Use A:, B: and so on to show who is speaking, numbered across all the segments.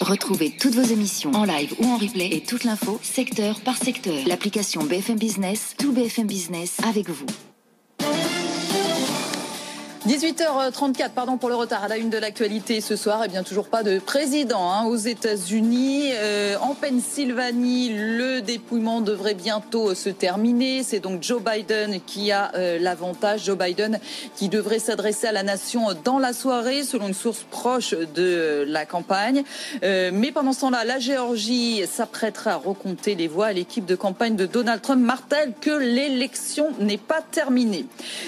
A: Retrouvez toutes vos émissions en live ou en replay et toute l'info secteur par secteur. L'application BFM Business, tout BFM Business avec vous.
B: 18h34, pardon pour le retard. À la une de l'actualité ce soir, et eh bien toujours pas de président hein, aux États-Unis. Euh, Pennsylvanie, le dépouillement devrait bientôt se terminer. C'est donc Joe Biden qui a euh, l'avantage. Joe Biden qui devrait s'adresser à la nation dans la soirée, selon une source proche de la campagne. Euh, mais pendant ce temps-là, la Géorgie s'apprêtera à recompter les voix. L'équipe de campagne de Donald Trump martèle que l'élection n'est pas terminée.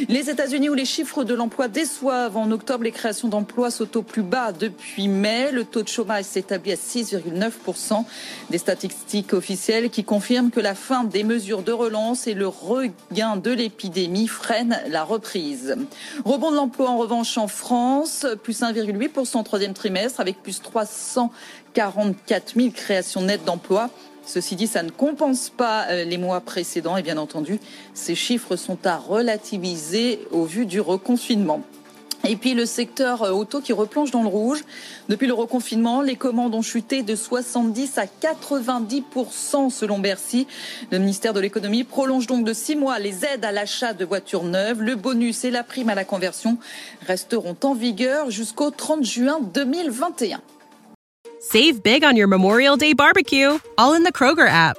B: Les États-Unis où les chiffres de l'emploi déçoivent. En octobre, les créations d'emplois sont au plus bas depuis mai. Le taux de chômage s'établit à 6,9%. Des statistiques officielles qui confirment que la fin des mesures de relance et le regain de l'épidémie freinent la reprise. Rebond de l'emploi en revanche en France, plus 1,8% au troisième trimestre avec plus 344 000 créations nettes d'emplois. Ceci dit, ça ne compense pas euh, les mois précédents et bien entendu, ces chiffres sont à relativiser au vu du reconfinement. Et puis le secteur euh, auto qui replonge dans le rouge. Depuis le reconfinement, les commandes ont chuté de 70 à 90% selon Bercy. Le ministère de l'économie prolonge donc de six mois les aides à l'achat de voitures neuves. Le bonus et la prime à la conversion resteront en vigueur jusqu'au 30 juin 2021.
C: Save big on your Memorial Day barbecue, all in the Kroger app.